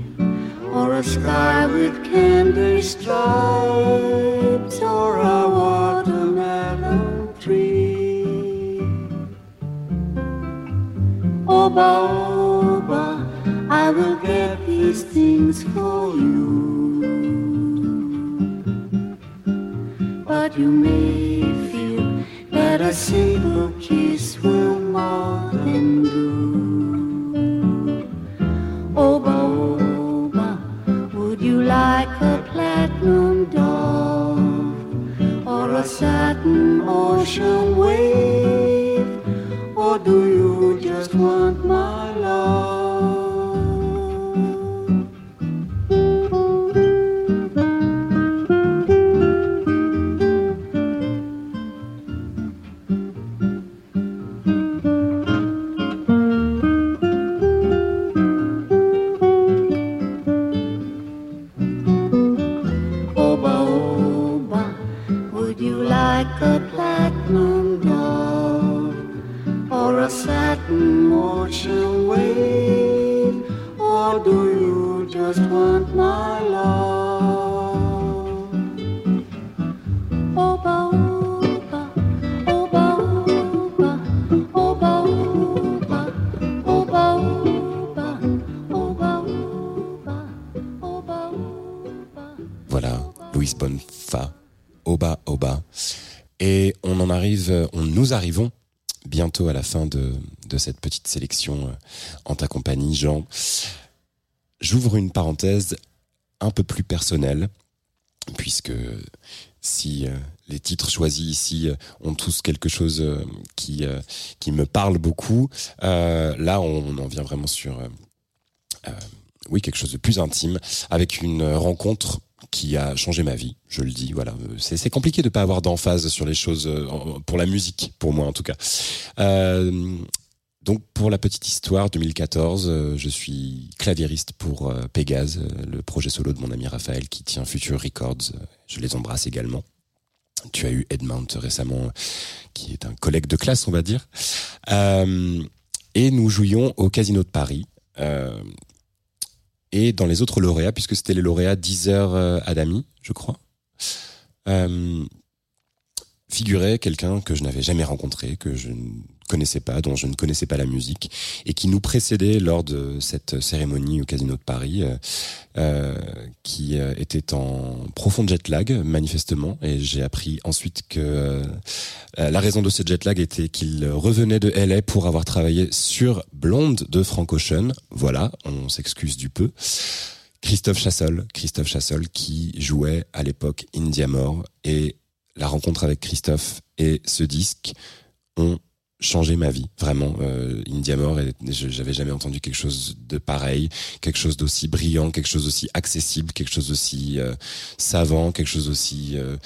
or a sky with candy stripes or a watermelon tree? Oba, oba, I will get these things for you. You may feel that a single kiss will more than do. Euh, on nous arrivons bientôt à la fin de, cette petite sélection euh, en ta compagnie, Jean. J'ouvre une parenthèse un peu plus personnelle, puisque si euh, les titres choisis ici ont tous quelque chose qui, qui me parle beaucoup, là on en vient vraiment sur oui quelque chose de plus intime, avec une euh, rencontre qui a changé ma vie, je le dis. Voilà, Euh, c'est compliqué de pas avoir d'emphase sur les choses euh, pour la musique, pour moi en tout cas. Donc pour la petite histoire, 2014, euh, je suis claviériste pour Pégase, le projet solo de mon ami Raphaël qui tient Future Records. Je les embrasse également. Tu as eu Edmount récemment, qui est un collègue de classe, on va dire. Et nous jouions au Casino de Paris. Et dans les autres lauréats, puisque c'était les lauréats Deezer euh, Adami, je crois. Euh, figurait quelqu'un que je n'avais jamais rencontré, que je connaissais pas, dont je ne connaissais pas la musique, et qui nous précédait lors de cette cérémonie au Casino de Paris, euh, euh, qui euh, était en profond jet lag, manifestement, et j'ai appris ensuite que la raison de ce jet lag était qu'il revenait de LA pour avoir travaillé sur Blonde de Frank Ocean. Voilà, on s'excuse du peu. Christophe Chassol, Christophe Chassol qui jouait à l'époque Indiamore et la rencontre avec Christophe et ce disque ont changé ma vie vraiment. Euh, Indiamore j'avais jamais entendu quelque chose de pareil quelque chose d'aussi brillant quelque chose d'aussi accessible quelque chose d'aussi euh, savant quelque chose d'aussi euh,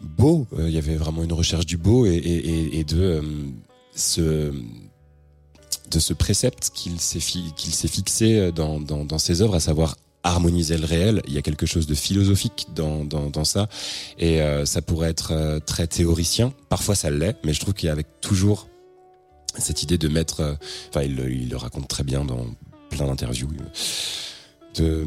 beau. Euh, il y avait vraiment une recherche du beau et, et, et- de euh, ce de ce précepte qu'il s'est fi- s'est fixé dans, dans, dans ses œuvres, à savoir harmoniser le réel. Il y a quelque chose de philosophique dans, dans, dans ça. Et euh, ça pourrait être euh, très théoricien. Parfois, ça l'est, mais je trouve qu'il y avait toujours cette idée de mettre... euh, Enfin, il, le- il le raconte très bien dans plein d'interviews. euh, De euh,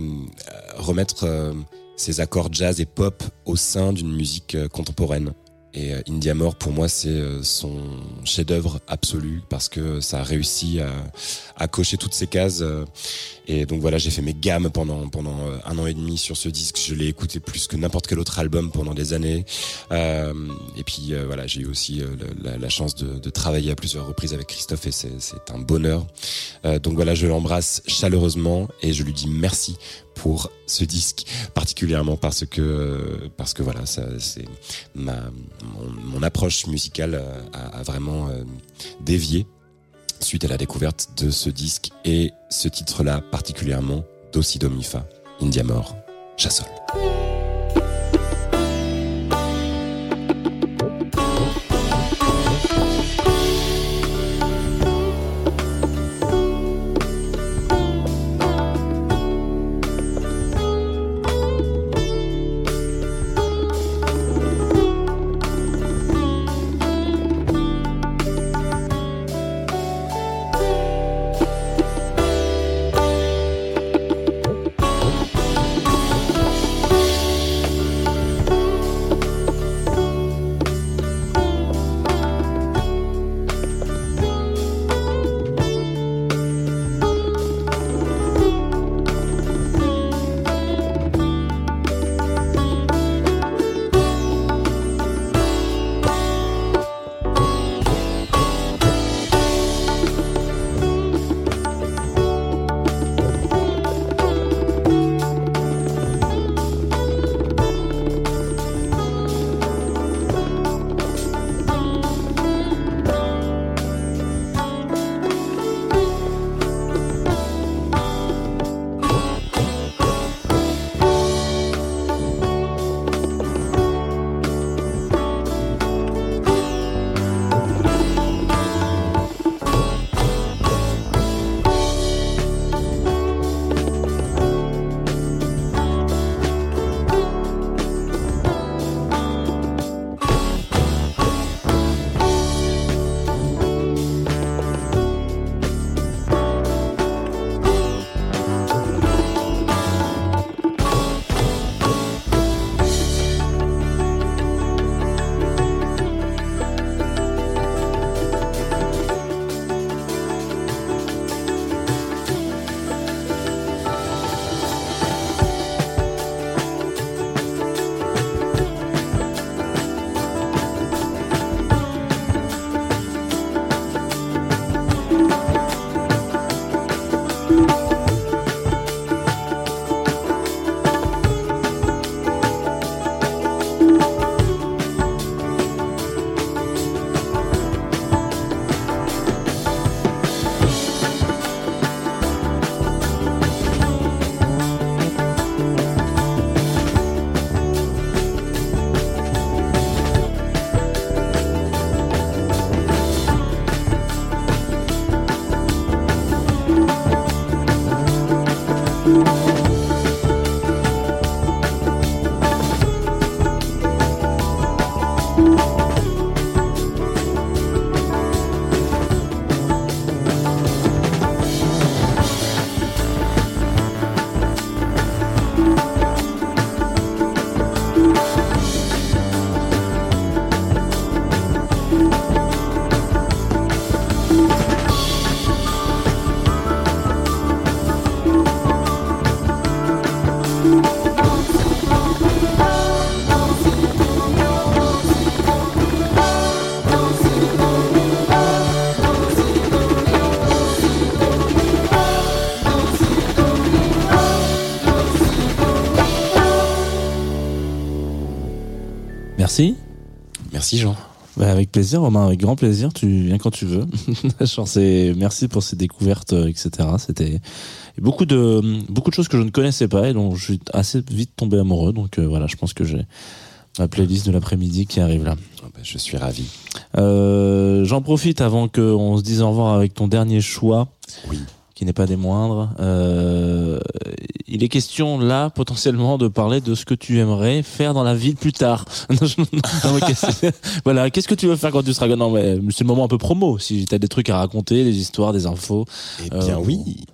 remettre ces accords jazz et pop au sein d'une musique contemporaine. Et euh, Indiamore, pour moi, c'est son chef-d'œuvre absolu parce que ça a réussi à, à cocher toutes ces cases. Et donc voilà, j'ai fait mes gammes pendant pendant euh, un an et demi sur ce disque. Je l'ai écouté plus que n'importe quel autre album pendant des années. Euh, et puis euh, voilà, j'ai eu aussi euh, la, chance de, de travailler à plusieurs reprises avec Christophe et c'est un bonheur. Euh, donc voilà, je l'embrasse chaleureusement et je lui dis merci pour ce disque particulièrement parce que parce que voilà, ça c'est ma mon, mon approche musicale a, a vraiment dévié suite à la découverte de ce disque et ce titre-là particulièrement d'Ossi Domifa, Indiamore, Chassol. Merci. Merci Jean. Bah, avec plaisir, Romain, avec grand plaisir. Tu viens quand tu veux. Merci pour ces découvertes, euh, etc. C'était beaucoup de beaucoup de choses que je ne connaissais pas et dont je suis assez vite tombé amoureux. Donc euh, voilà, je pense que j'ai ma playlist de l'après-midi qui arrive là. Ah bah, je suis ravi. Euh, J'en profite avant qu'on se dise au revoir avec ton dernier choix. Oui. Qui n'est pas des moindres. Euh, il est question là potentiellement de parler de ce que tu aimerais faire dans la vie plus tard. Non, non, voilà, qu'est-ce que tu veux faire quand tu seras Non, mais c'est le moment un peu promo. Si tu as des trucs à raconter, des histoires, des infos. Eh Euh, bien oui.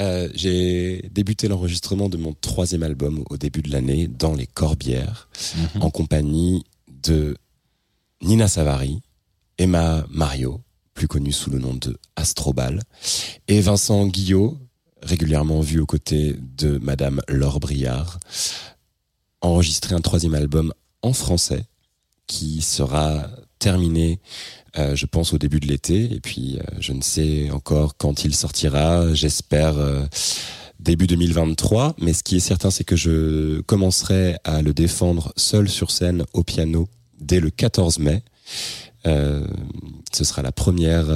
Euh, j'ai débuté l'enregistrement de mon troisième album au début de l'année dans les Corbières, Mhm. en compagnie de Nina Savary, Emma Mario, plus connue sous le nom de Astrobal, et Vincent Guillot, régulièrement vu aux côtés de Madame Laure Briard, enregistré un troisième album en français qui sera terminé euh, je pense au début de l'été. Et puis euh, je ne sais encore quand il sortira. J'espère euh, début 2023 mais ce qui est certain c'est que je commencerai à le défendre seul sur scène au piano dès le 14 mai. Ce sera la première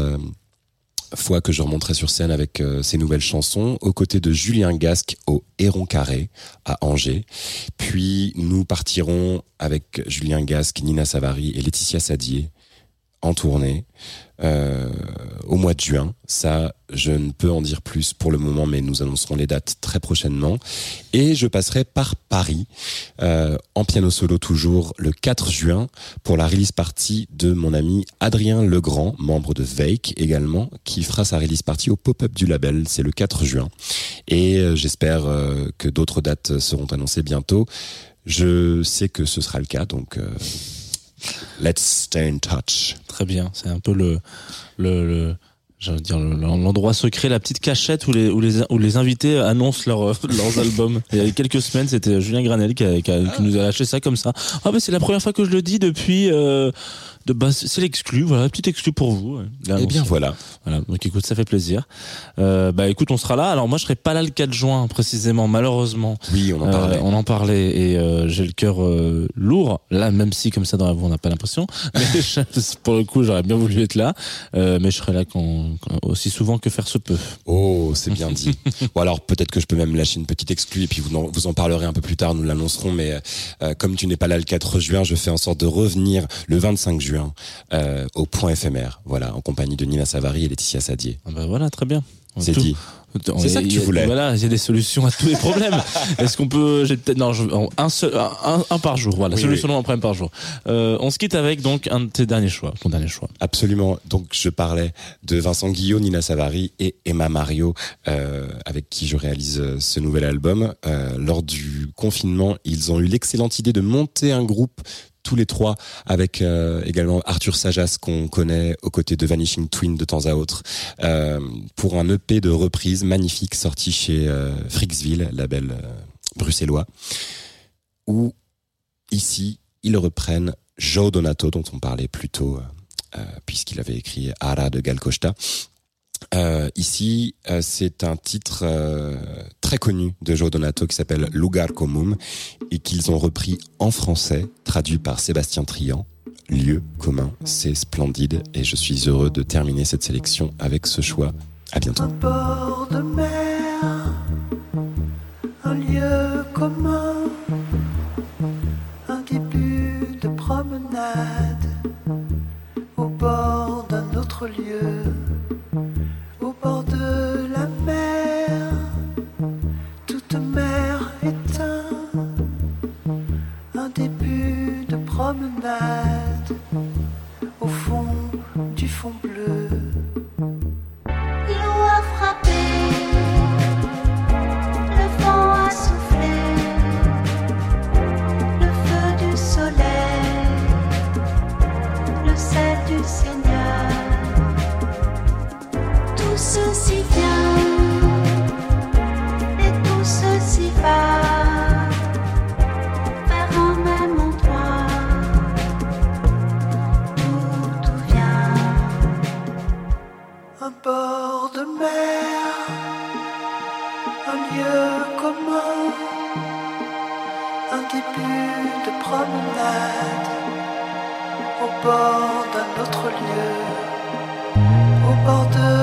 fois que je remonterai sur scène avec euh, ces nouvelles chansons aux côtés de Julien Gasque au Héron Carré à Angers. Puis nous partirons avec Julien Gasque, Nina Savary et Laetitia Sadier en tournée euh, au mois de juin. Ça, je ne peux en dire plus pour le moment, mais nous annoncerons les dates très prochainement. Et je passerai par Paris, euh, en piano solo toujours, le 4 juin, pour la release party de mon ami Adrien Legrand, membre de Vake également, qui fera sa release party au pop-up du label. C'est le 4 juin. Et euh, j'espère euh, que d'autres dates seront annoncées bientôt. Je sais que ce sera le cas, donc euh, let's stay in touch. Très bien. C'est un peu le le, le j'allais dire le- l'endroit secret, la petite cachette où les où les où les invités annoncent leur, leurs albums. Il y a quelques semaines, c'était Julien Granel qui, a- qui, a- qui nous a lâché ça comme ça. Ah bah c'est la première fois que je le dis depuis. Euh, de base, c'est l'exclu, voilà, petit exclu pour vous. Là, Eh bien voilà. Voilà, donc écoute, ça fait plaisir. Euh, bah écoute, on sera là. Alors moi, je serai pas là le 4 juin précisément, malheureusement. Oui, on en Euh, parlait. on en parlait et euh, j'ai le cœur euh, lourd. Là, même si comme ça dans la voix, on n'a pas l'impression. Mais pour le coup, j'aurais bien voulu être là. Euh, mais je serai là quand- aussi souvent que faire se peut. Oh, c'est bien dit. Ou alors peut-être que je peux même lâcher une petite exclue et puis vous en, vous en parlerez un peu plus tard, nous l'annoncerons. Mais euh, comme tu n'es pas là le 4 juin, je fais en sorte de revenir le 25 juin euh, au point éphémère, voilà, en compagnie de Nina Savary et Laetitia Sadier. Ah bah voilà, très bien. C'est dit. C'est ça que tu voulais. Voilà, il y a des solutions à tous les problèmes. Est-ce qu'on peut J'ai peut-être non, je, un seul, un, un par jour. Voilà, Oui, solution oui. un problème par jour. Euh, on se quitte avec donc un de tes derniers choix, ton dernier choix. Absolument. Donc je parlais de Vincent Guillot, Nina Savary et Emma Mario, euh, avec qui je réalise euh, ce nouvel album. Euh, lors du confinement, ils ont eu l'excellente idée de monter un groupe tous les trois, avec euh, également Arthur Sajas qu'on connaît aux côtés de Vanishing Twin de temps à autre, euh, pour un EP de reprise magnifique sorti chez euh, Frixville, label bruxellois, où ici ils reprennent Joe Donato dont on parlait plus tôt. puisqu'il avait écrit Ara de Gal Costa. Euh, ici, euh, c'est un titre euh, très connu de Joe Donato qui s'appelle Lugar Comum et qu'ils ont repris en français, traduit par Sébastien Trian. Lieu commun, c'est splendide et je suis heureux de terminer cette sélection avec ce choix. À bientôt. Un bord de mer, un lieu commun, un début de promenade au bord d'un autre lieu, promenade au bord d'un autre lieu, au bord de